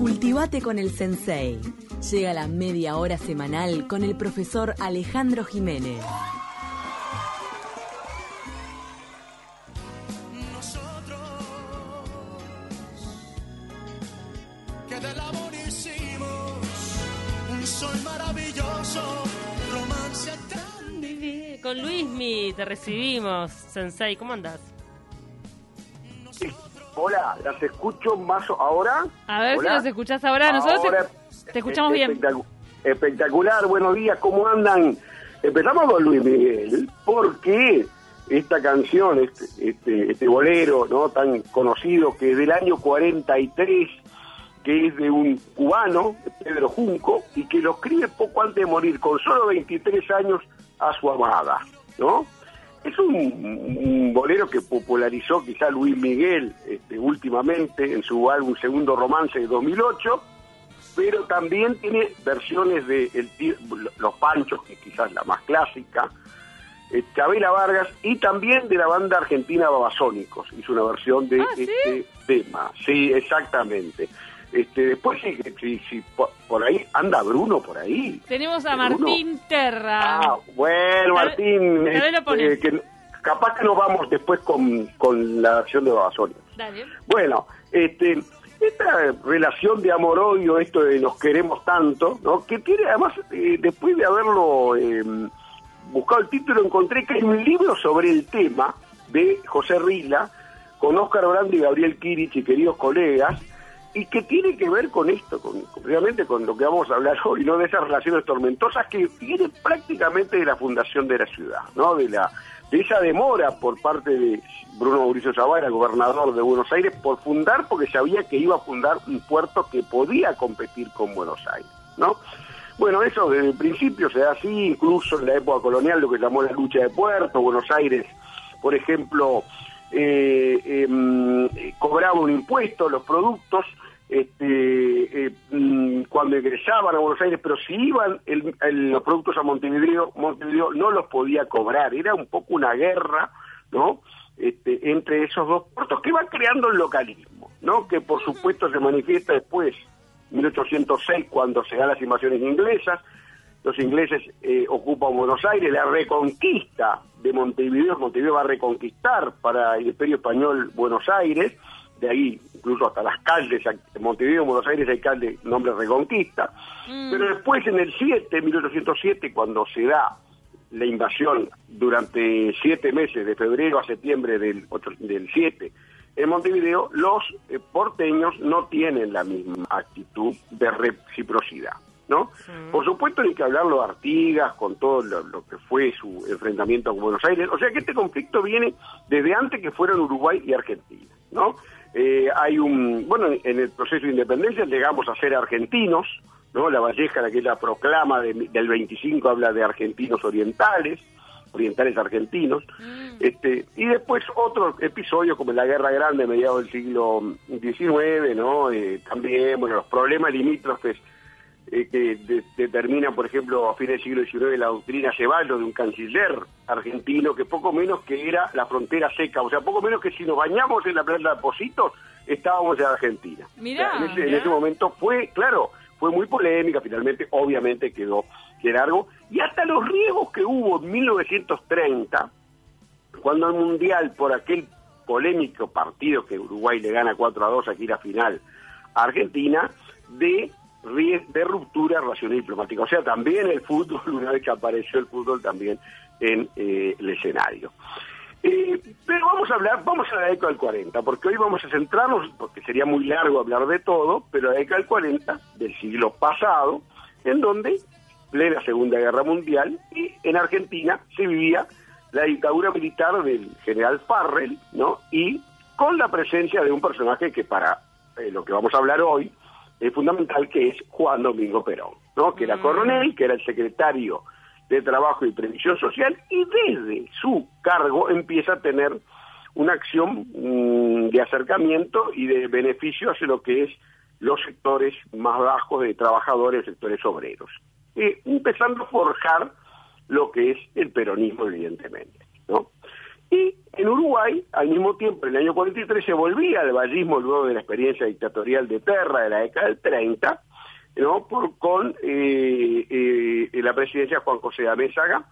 Cultivate con el Sensei. Llega la media hora semanal con el profesor Alejandro Jiménez. Con Luismi te recibimos, Sensei, ¿cómo andás? Hola, ¿las escucho más ahora? A ver Hola. si nos escuchás ahora. Nosotros Ahora, te, escuchamos bien. espectacu- Espectacular, buenos días, ¿cómo andan? Empezamos con Luis Miguel, porque esta canción, este, este, este bolero no tan conocido que es del año 43, que es de un cubano, Pedro Junco, y que lo escribe poco antes de morir, con solo 23 años, a su amada, ¿no? Es un, un bolero que popularizó quizá Luis Miguel este, últimamente en su álbum Segundo Romance de 2008, pero también tiene versiones de el Los Panchos, que quizás la más clásica, eh, Chabela Vargas y también de la banda argentina Babasónicos. Hizo una versión de Ah, ¿sí? este tema. Sí, exactamente. Este, después sí, sí, por, ahí anda Bruno por ahí. Tenemos a Bruno. Martín Terra. Ah, bueno, Martín, lo este, pones. que capaz que nos vamos después con, con la versión de. Dale. Bueno, este, esta relación de amor-odio, esto de nos queremos tanto, ¿no? que tiene además, eh, después de haberlo eh, buscado el título, encontré que hay un libro sobre el tema de José Rila, con Óscar Brando y Gabriel Kirich y queridos colegas, y que tiene que ver con esto, con, realmente con lo que vamos a hablar hoy, ¿no? De esas relaciones tormentosas que vienen prácticamente de la fundación de la ciudad, ¿no? De la de esa demora por parte de Bruno Mauricio Zavala, gobernador de Buenos Aires, por fundar, porque sabía que iba a fundar un puerto que podía competir con Buenos Aires, ¿no? Bueno, eso desde el principio se da así, incluso en la época colonial, lo que llamó la lucha de puerto, Buenos Aires, por ejemplo, eh, em, cobraba un impuesto a los productos este, eh, mm, cuando ingresaban a Buenos Aires, pero si iban el- el- los productos a Montevideo, Montevideo no los podía cobrar. Era un poco una guerra, ¿no? Este, entre esos dos puertos que van creando el localismo, ¿no? Que por supuesto se manifiesta después, 1806, cuando se dan las invasiones inglesas, los ingleses eh, ocupan Buenos Aires, la reconquista de Montevideo, Montevideo va a reconquistar para el Imperio Español Buenos Aires, de ahí incluso hasta las calles, en Montevideo, Buenos Aires hay calle nombre Reconquista, pero después en el 7, 1807, cuando se da la invasión durante siete meses, de febrero a septiembre del, ocho- del 7, en Montevideo, los eh, porteños no tienen la misma actitud de reciprocidad. ¿no? Por supuesto hay que hablarlo de Artigas, con todo lo, lo que fue su enfrentamiento con Buenos Aires. O sea que este conflicto viene desde antes que fueron Uruguay y Argentina, ¿no? Eh, hay un, bueno, en el proceso de independencia llegamos a ser argentinos, ¿no? La Valleja, la que es la proclama de- del 25, habla de argentinos orientales, orientales argentinos, este, y después otros episodios como la Guerra Grande mediados del siglo XIX, ¿no? Eh, también, bueno, los problemas limítrofes eh, que de- determinan, por ejemplo, a fines del siglo XIX la doctrina Ceballos de un canciller argentino que poco menos que era la frontera seca, o sea, poco menos que si nos bañamos en la playa de Positos, estábamos en Argentina. Mirá, O sea, en, ese, en mirá. ese momento fue, claro, fue muy polémica, finalmente, obviamente quedó de largo, y hasta los riesgos que hubo en 1930, cuando el Mundial, por aquel polémico partido que Uruguay le gana 4 a 2 aquí la final a Argentina, de, de ruptura relacional diplomática. O sea, también el fútbol, una vez que apareció el fútbol también en eh, el escenario. Eh, pero vamos a hablar, vamos a la década del 40, porque hoy vamos a centrarnos, porque sería muy largo hablar de todo, pero la década del 40 del siglo pasado, en donde, plena Segunda Guerra Mundial, y en Argentina se vivía la dictadura militar del general Farrell, ¿no? Y con la presencia de un personaje que para eh, lo que vamos a hablar hoy es fundamental, que es Juan Domingo Perón, ¿no? Que era coronel, que era el secretario de Trabajo y Previsión Social, y desde su cargo empieza a tener una acción mm, de acercamiento y de beneficio hacia lo que es los sectores más bajos de trabajadores, sectores obreros. Eh, empezando a forjar lo que es el peronismo, evidentemente. En Uruguay, al mismo tiempo, en el año 43, se volvía al vallismo luego de la experiencia dictatorial de Terra de la década del 30, ¿no? Por, con eh, eh, la presidencia de Juan José Amézaga,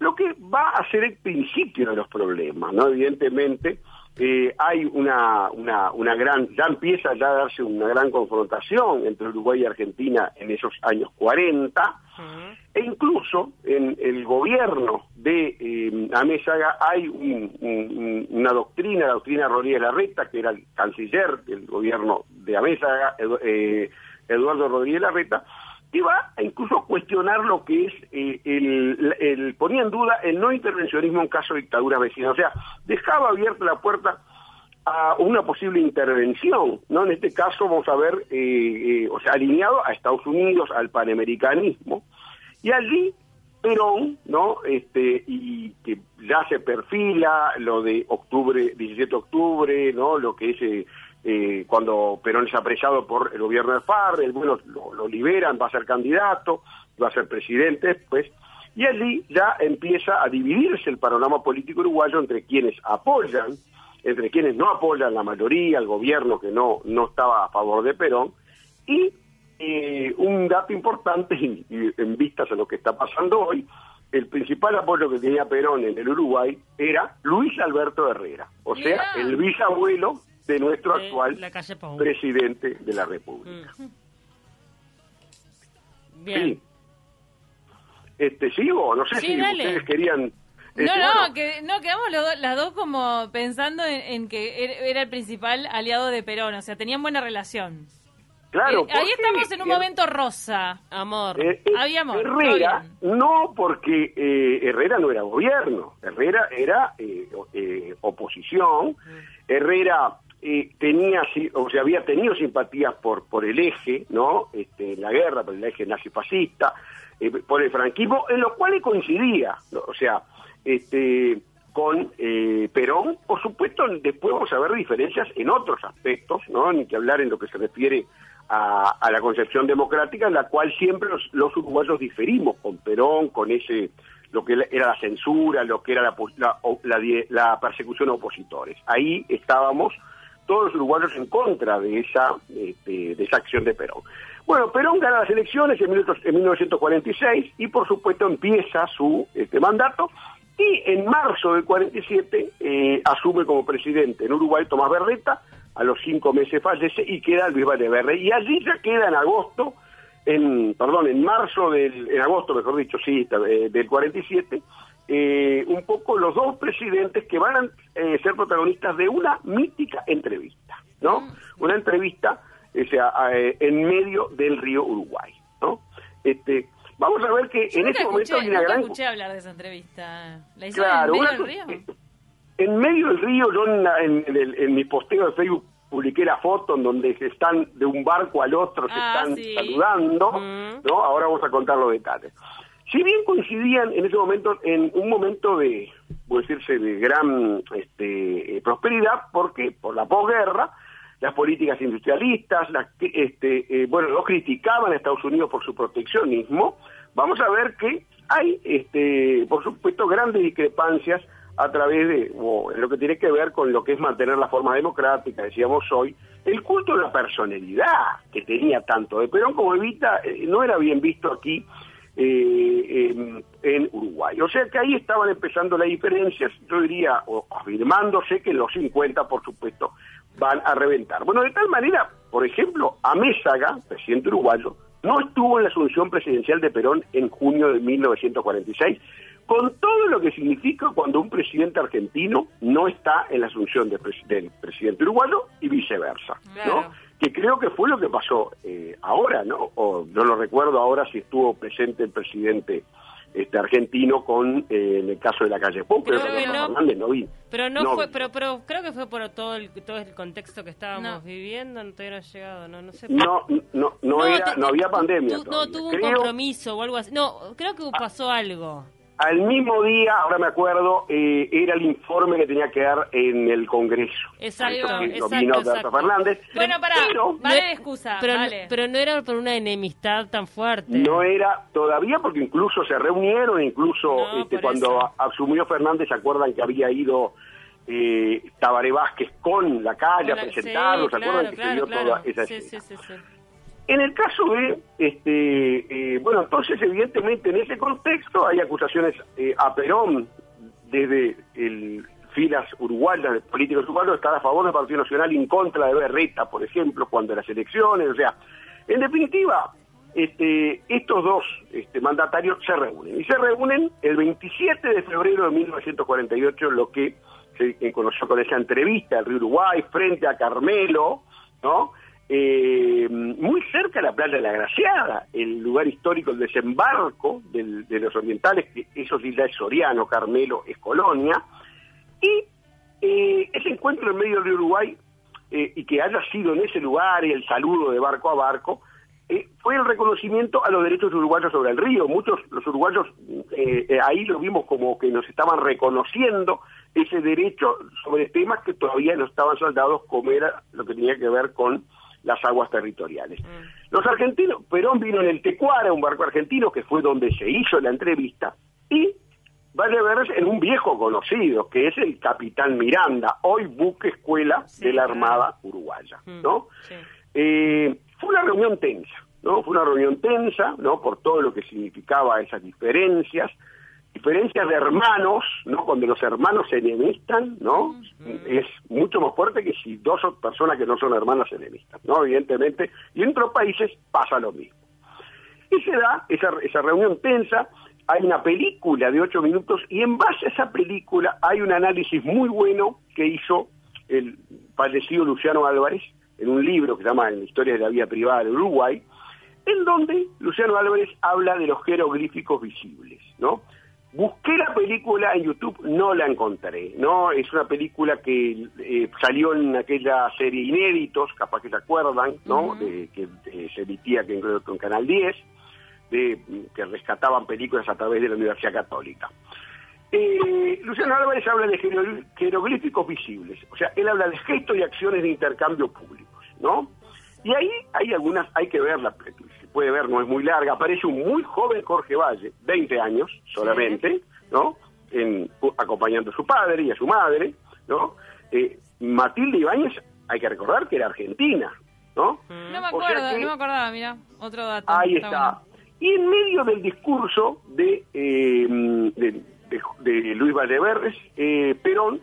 lo que va a ser el principio de los problemas, ¿no? Evidentemente, eh, hay una, una, una gran, ya empieza ya a darse una gran confrontación entre Uruguay y Argentina en esos años 40, e incluso en el gobierno de eh, Amézaga hay una doctrina, la doctrina Rodríguez Larreta, que era el canciller del gobierno de Amézaga, eh, Eduardo Rodríguez Larreta, va a incluso cuestionar lo que es eh, el, ponía en duda el no intervencionismo en caso de dictadura vecina, o sea, dejaba abierta la puerta a una posible intervención, ¿no? En este caso vamos a ver, eh, eh, o sea, alineado a Estados Unidos, al panamericanismo, y allí Perón, ¿no? Este, y que ya se perfila lo de octubre, 17 de octubre, ¿no? Lo que es eh, cuando Perón es apresado por el gobierno de FARC, el, bueno, lo, liberan, va a ser candidato, va a ser presidente pues y allí ya empieza a dividirse el panorama político uruguayo entre quienes apoyan, entre quienes no apoyan la mayoría, el gobierno que no, no estaba a favor de Perón, y eh, un dato importante, en vistas a lo que está pasando hoy, el principal apoyo que tenía Perón en el Uruguay era Luis Alberto Herrera, o sea, el bisabuelo de nuestro actual presidente de la República. Mm. Bien. Sí. Este, ¿Sigo? No sé si ustedes querían... no, este, no, que, no, quedamos las dos como pensando en, que er, era el principal aliado de Perón, o sea, tenían buena relación. Claro. Eh, ahí estamos en un momento rosa, amor. Eh, eh, Había amor. Herrera, no porque Herrera no era gobierno, Herrera era oposición, mm. Herrera tenía, o sea, había tenido simpatías por, por el eje, ¿no? Este, en la guerra, por el eje nazifascista, eh, por el franquismo, en lo cual coincidía, o sea, este, con eh, Perón, por supuesto, después vamos a ver diferencias en otros aspectos, ¿no? Ni que hablar en lo que se refiere a, la concepción democrática, en la cual siempre los, los uruguayos diferimos con Perón, con ese lo que era la censura, lo que era la, la, la persecución a opositores. Ahí estábamos todos los uruguayos en contra de esa, este, de, esa acción de Perón. Bueno, Perón gana las elecciones en, 1946 y por supuesto empieza su este, mandato y en marzo del 47 eh, asume como presidente en Uruguay Tomás Berreta, a los cinco meses fallece y queda Luis Valeverde y allí ya queda en agosto, en, perdón, en marzo del, en agosto mejor dicho, sí, eh, del 47, eh, un poco los dos presidentes que van a eh, ser protagonistas de una mítica entrevista, ¿no? Mm. Una entrevista, o sea, eh, en medio del río Uruguay, ¿no? Este, vamos a ver que en ese momento hay una gran... escuché hablar de esa entrevista. ¿La claro, en medio del río? En medio del río, yo en, mi posteo de Facebook publiqué la foto en donde se están de un barco al otro, se ah, están saludando, mm. ¿no? Ahora vamos a contar los detalles. Si bien coincidían en ese momento en un momento de, puede decirse, de gran este, eh, prosperidad, porque por la posguerra, las políticas industrialistas, las, este, eh, bueno, los criticaban a Estados Unidos por su proteccionismo, vamos a ver que hay, este, por supuesto, grandes discrepancias a través de o lo que tiene que ver con lo que es mantener la forma democrática, decíamos hoy, el culto de la personalidad que tenía tanto de Perón como Evita eh, no era bien visto aquí eh, en, Uruguay. O sea que ahí estaban empezando las diferencias, yo diría, o afirmándose que los 50, por supuesto, van a reventar. Bueno, de tal manera, por ejemplo, Amézaga, presidente uruguayo, no estuvo en la asunción presidencial de Perón en junio de 1946, con todo lo que significa cuando un presidente argentino no está en la asunción del presidente uruguayo y viceversa, ¿no? Que creo que fue lo que pasó eh, ahora, ¿no? O no lo recuerdo ahora si estuvo presente el presidente este argentino con eh, en el caso de la calle Pop, pero no, vi. Pero no, fue, pero pero creo que fue por todo el todo el contexto que estábamos viviendo, no todavía no ha llegado, no no sé. No no no, era, no había pandemia. no tuvo un compromiso o algo así. No, creo que pasó algo. Al mismo día, ahora me acuerdo, eh, era el informe que tenía que dar en el Congreso. Exacto, exacto, Fernández. Bueno, para, vale excusa, pero, pero no era por una enemistad tan fuerte. No era todavía porque incluso se reunieron, incluso este, cuando asumió Fernández, ¿se acuerdan que había ido eh, Tabaré Vázquez con la calle a presentarlo? ¿Se acuerdan que se dio toda esa sí, sí, sí, en el caso de, este, eh, bueno, entonces evidentemente en ese contexto hay acusaciones eh, a Perón desde el filas uruguayas, políticos uruguayos, estar a favor del Partido Nacional y en contra de Berreta, por ejemplo, cuando las elecciones, o sea, en definitiva, este, estos dos este, mandatarios se reúnen. Y se reúnen el 27 de febrero de 1948, lo que se conoció con esa entrevista del Río Uruguay, frente a Carmelo, ¿no? Eh, muy cerca de la playa de la Graciada, el lugar histórico, el desembarco de los orientales, que eso sí ya es Soriano, Carmelo, es Colonia, y eh, ese encuentro en medio del Uruguay, eh, y que haya sido en ese lugar y el saludo de barco a barco, eh, fue el reconocimiento a los derechos uruguayos sobre el río. Muchos, los uruguayos, ahí lo vimos como que nos estaban reconociendo ese derecho sobre temas que todavía no estaban soldados, como era lo que tenía que ver con las aguas territoriales. Mm. Los argentinos, Perón vino en el Tecuara, un barco argentino que fue donde se hizo la entrevista, y vale ver en un viejo conocido, que es el capitán Miranda, hoy buque escuela de la Armada Uruguaya, mm, ¿no? Eh, fue una reunión tensa, ¿no? Fue una reunión tensa, ¿no? Por todo lo que significaba esas diferencias, diferencias de hermanos, ¿no? Cuando los hermanos se enemistan, ¿no? Es mucho más fuerte que si dos personas que no son hermanas se enemistan, ¿no? Evidentemente, y en otros países pasa lo mismo. Y se da esa, esa reunión tensa, hay una película de ocho minutos y en base a esa película hay un análisis muy bueno que hizo el fallecido Luciano Álvarez en un libro que se llama En la historia de la vida privada de Uruguay, en donde Luciano Álvarez habla de los jeroglíficos visibles, ¿no? Busqué la película en YouTube, no la encontré, ¿no? Es una película que eh, salió en aquella serie Inéditos, capaz que se acuerdan, ¿no? de, que se emitía que con Canal 10, de, que rescataban películas a través de la Universidad Católica. Eh, Luciano Álvarez habla de jeroglíficos visibles, o sea, él habla de gestos y acciones de intercambio públicos, ¿no? Y ahí hay algunas, hay que verla, se puede ver, no es muy larga, aparece un muy joven Jorge Valle, 20 años solamente, ¿no? En, acompañando a su padre y a su madre, ¿no? Eh, Matilde Ibáñez, hay que recordar que era argentina, ¿no? No me acuerdo, no me acordaba, mira, otro dato. Ahí está. Y en medio del discurso de, eh, de, de, Luis Valdeverres, eh, Perón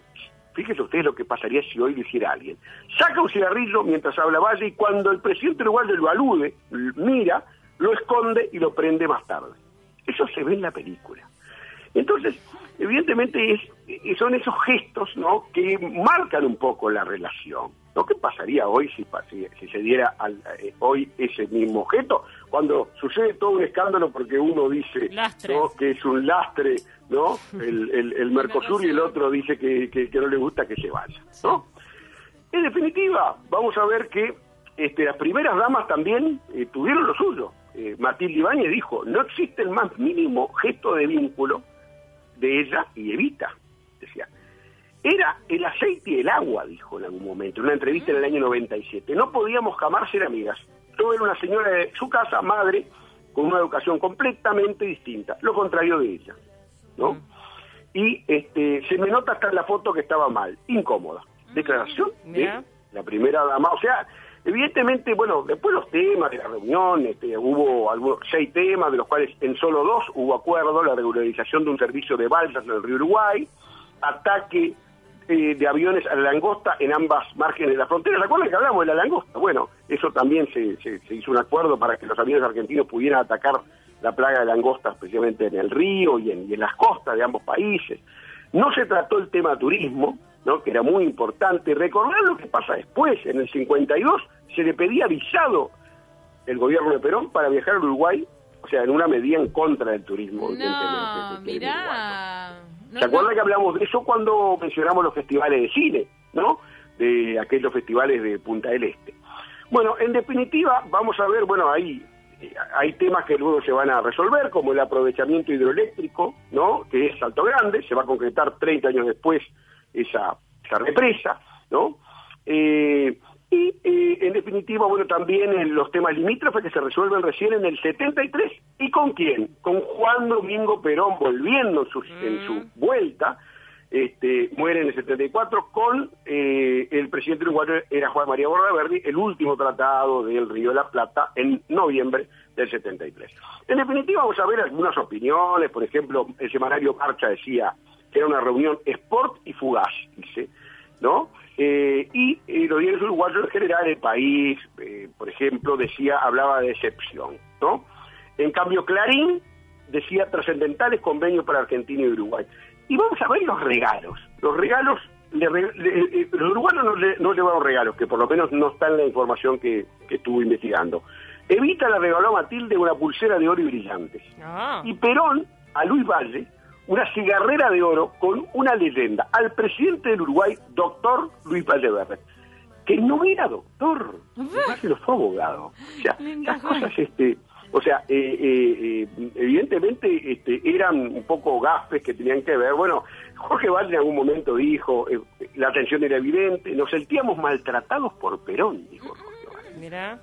Fíjese usted lo que pasaría si hoy lo hiciera alguien. Saca un cigarrillo mientras habla Valle y cuando el presidente uruguayo lo alude, mira, lo esconde y lo prende más tarde. Eso se ve en la película. Entonces, evidentemente es, son esos gestos ¿no? que marcan un poco la relación. ¿no? ¿Qué pasaría hoy si, si, se diera eh, hoy ese mismo objeto? Cuando sucede todo un escándalo porque uno dice que es un lastre, ¿no? El, el, Mercosur y el otro dice que, que, no le gusta que se vaya, ¿no? En definitiva, vamos a ver que este, las primeras damas también eh, tuvieron lo suyo. Eh, Matilde Ibáñez dijo, no existe el más mínimo gesto de vínculo de ella y Evita, decía. Era el aceite y el agua, dijo en algún momento, en una entrevista en el año 97. No podíamos jamás ser amigas. Yo era una señora de su casa, madre, con una educación completamente distinta, lo contrario de ella, ¿no? Y este, se me nota hasta en la foto que estaba mal, incómoda. Declaración de la primera dama, o sea, Evidentemente, bueno, después los temas de la reunión, este, hubo algunos, seis temas, de los cuales en solo dos hubo acuerdo, la regularización de un servicio de balsas en el río Uruguay, ataque eh, de aviones a la langosta en ambas márgenes de la frontera. ¿Se acuerdan que hablamos de la langosta? Bueno, eso también se, se, hizo un acuerdo para que los aviones argentinos pudieran atacar la plaga de langosta, especialmente en el río y en, y en las costas de ambos países. No se trató el tema turismo, ¿no? que era muy importante. Recordar lo que pasa después, en el 52 se le pedía visado el gobierno de Perón para viajar a Uruguay, o sea, en una medida en contra del turismo. No, mirá. ¿Se acuerdan que hablamos de eso cuando mencionamos los festivales de cine, ¿no? De aquellos festivales de Punta del Este. Bueno, en definitiva, vamos a ver, bueno, ahí hay temas que luego se van a resolver, como el aprovechamiento hidroeléctrico, ¿no? Que es Salto Grande, se va a concretar 30 años después esa, esa represa, ¿no? Eh, y eh, en definitiva, bueno, también en los temas limítrofes que se resuelven recién en el 73. ¿Y con quién? Con Juan Domingo Perón volviendo su, en su mm. vuelta este, muere en el 74 con eh, el presidente uruguayo era Juan María Bordaberry, el último tratado del Río de la Plata en noviembre del 73. En definitiva vamos a ver algunas opiniones, por ejemplo, el semanario Marcha decía que era una reunión sport y fugaz, dice, ¿no? Eh, y los diarios uruguayos en general, el país, eh, por ejemplo, decía, hablaba de excepción, ¿no? En cambio, Clarín decía trascendentales convenios para Argentina y Uruguay. Y vamos a ver los regalos. Los regalos, eh, los uruguayos no, le, no llevaron regalos, que por lo menos no está en la información que, estuve investigando. Evita le regaló a Matilde una pulsera de oro y brillantes. Ah. Y Perón, a Luis Valle, una cigarrera de oro con una leyenda. Al presidente del Uruguay, doctor Luis Valle Verde, que no era doctor, Valle lo fue abogado. O sea, las cosas, este o sea, eh, eh, eh, evidentemente este, eran un poco gafes que tenían que ver. Bueno, Jorge Valle en algún momento dijo, la atención era evidente, nos sentíamos maltratados por Perón, dijo Jorge Valle. Mira.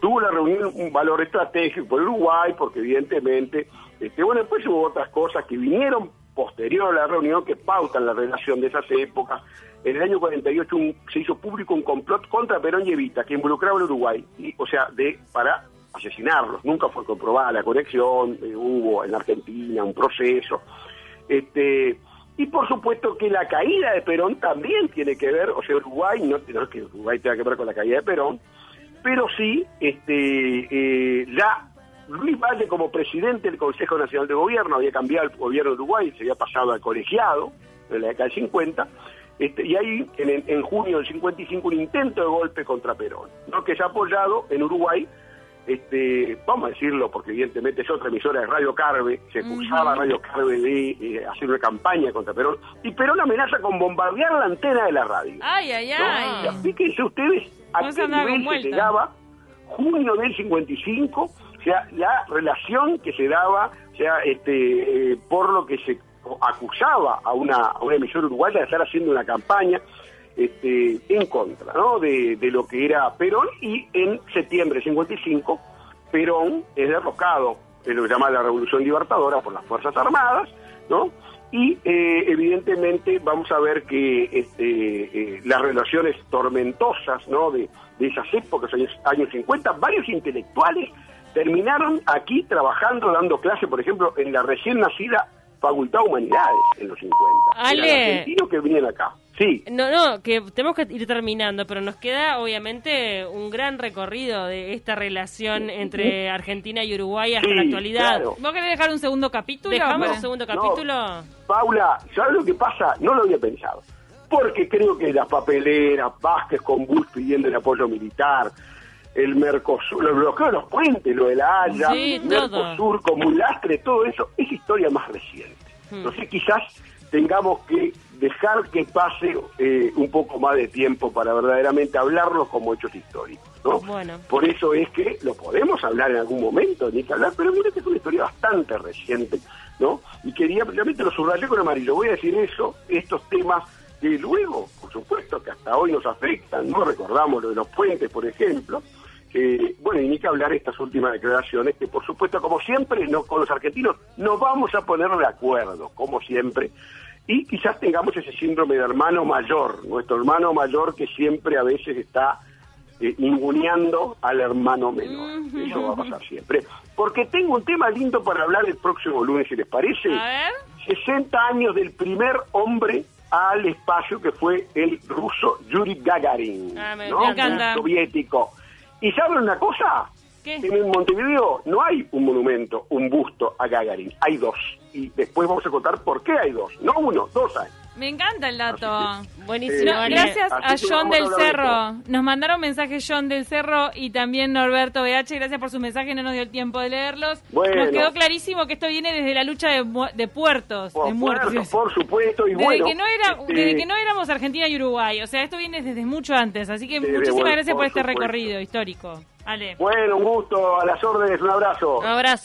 Tuvo la reunión un valor estratégico por Uruguay, porque evidentemente, este, bueno, después hubo otras cosas que vinieron posterior a la reunión que pautan la relación de esas épocas. En el año 48 se hizo público un complot contra Perón y Evita que involucraba al Uruguay, y, o sea, de para asesinarlos. Nunca fue comprobada la conexión, eh, hubo en Argentina un proceso. Este, y por supuesto que la caída de Perón también tiene que ver, o sea, Uruguay, no, es que Uruguay tenga que ver con la caída de Perón, pero sí, este, eh, ya Luis Valle como presidente del Consejo Nacional de Gobierno había cambiado el gobierno de Uruguay, se había pasado al colegiado en la década del 50, este, y hay en, en, junio del 55 un intento de golpe contra Perón, ¿no? que se ha apoyado en Uruguay este, vamos a decirlo porque evidentemente es otra emisora de Radio Carve, se acusaba Radio Carve de eh, hacer una campaña contra Perón, y Perón amenaza con bombardear la antena de la radio. Ay, ay, ay. Fíjense ustedes a qué nivel se llegaba junio del 55, o sea, la relación que se daba, o sea, este, eh, por lo que se acusaba a una, a una emisora uruguaya de estar haciendo una campaña, este, en contra ¿no? de, lo que era Perón y en septiembre de 55 Perón es derrocado en lo que llama la Revolución Libertadora por las Fuerzas Armadas, ¿no? Y eh, evidentemente vamos a ver que este, eh, las relaciones tormentosas ¿no? de, esas épocas, años, años 50, varios intelectuales terminaron aquí trabajando, dando clase, por ejemplo, en la recién nacida Facultad de Humanidades en los 50. Ale. argentinos que vinieron acá. Sí. No, no, que tenemos que ir terminando, pero nos queda obviamente un gran recorrido de esta relación entre Argentina y Uruguay hasta la actualidad. ¿Vos querés dejar un segundo capítulo? ¿Dejamos un segundo capítulo? Paula, ¿sabes lo que pasa? No lo había pensado. Porque creo que las papeleras, Vázquez con Bush pidiendo el apoyo militar, el Mercosur, el bloqueo de los puentes, lo de la Haya, Mercosur como un lastre, todo eso es historia más reciente. Hmm. No sé, quizás tengamos que dejar que pase eh, un poco más de tiempo para verdaderamente hablarlo como hechos históricos. ¿no? Bueno. Por eso es que lo podemos hablar en algún momento, ni que hablar, pero mire que es una historia bastante reciente, ¿no? Y quería, realmente lo subrayé con amarillo, voy a decir eso, estos temas que luego, por supuesto, que hasta hoy nos afectan, ¿no? Recordamos lo de los puentes, por ejemplo, bueno, y ni que hablar estas últimas declaraciones, que por supuesto, como siempre, no, con los argentinos nos vamos a poner de acuerdo, como siempre, y quizás tengamos ese síndrome de hermano mayor, nuestro hermano mayor que siempre a veces está eh, al hermano menor. Eso va a pasar siempre. Porque tengo un tema lindo para hablar el próximo lunes, si les parece. A 60 años del primer hombre al espacio que fue el ruso Yuri Gagarin, ah, ¿no? soviético. ¿Y saben una cosa? En Montevideo no hay un monumento, un busto a Gagarin, hay dos. Y después vamos a contar por qué hay dos. No uno, dos hay. Me encanta el dato. Buenísimo. gracias a John del Cerro. Nos mandaron mensajes John del Cerro y también Norberto BH. Gracias por su mensaje, no nos dio el tiempo de leerlos. Nos quedó clarísimo que esto viene desde la lucha de, de puertos, por, de muertos. por supuesto. Y desde, que no era, este desde que no éramos Argentina y Uruguay. O sea, esto viene desde mucho antes. Así que muchísimas gracias por, este recorrido histórico. Bueno, un gusto, a las órdenes, un abrazo. Un abrazo.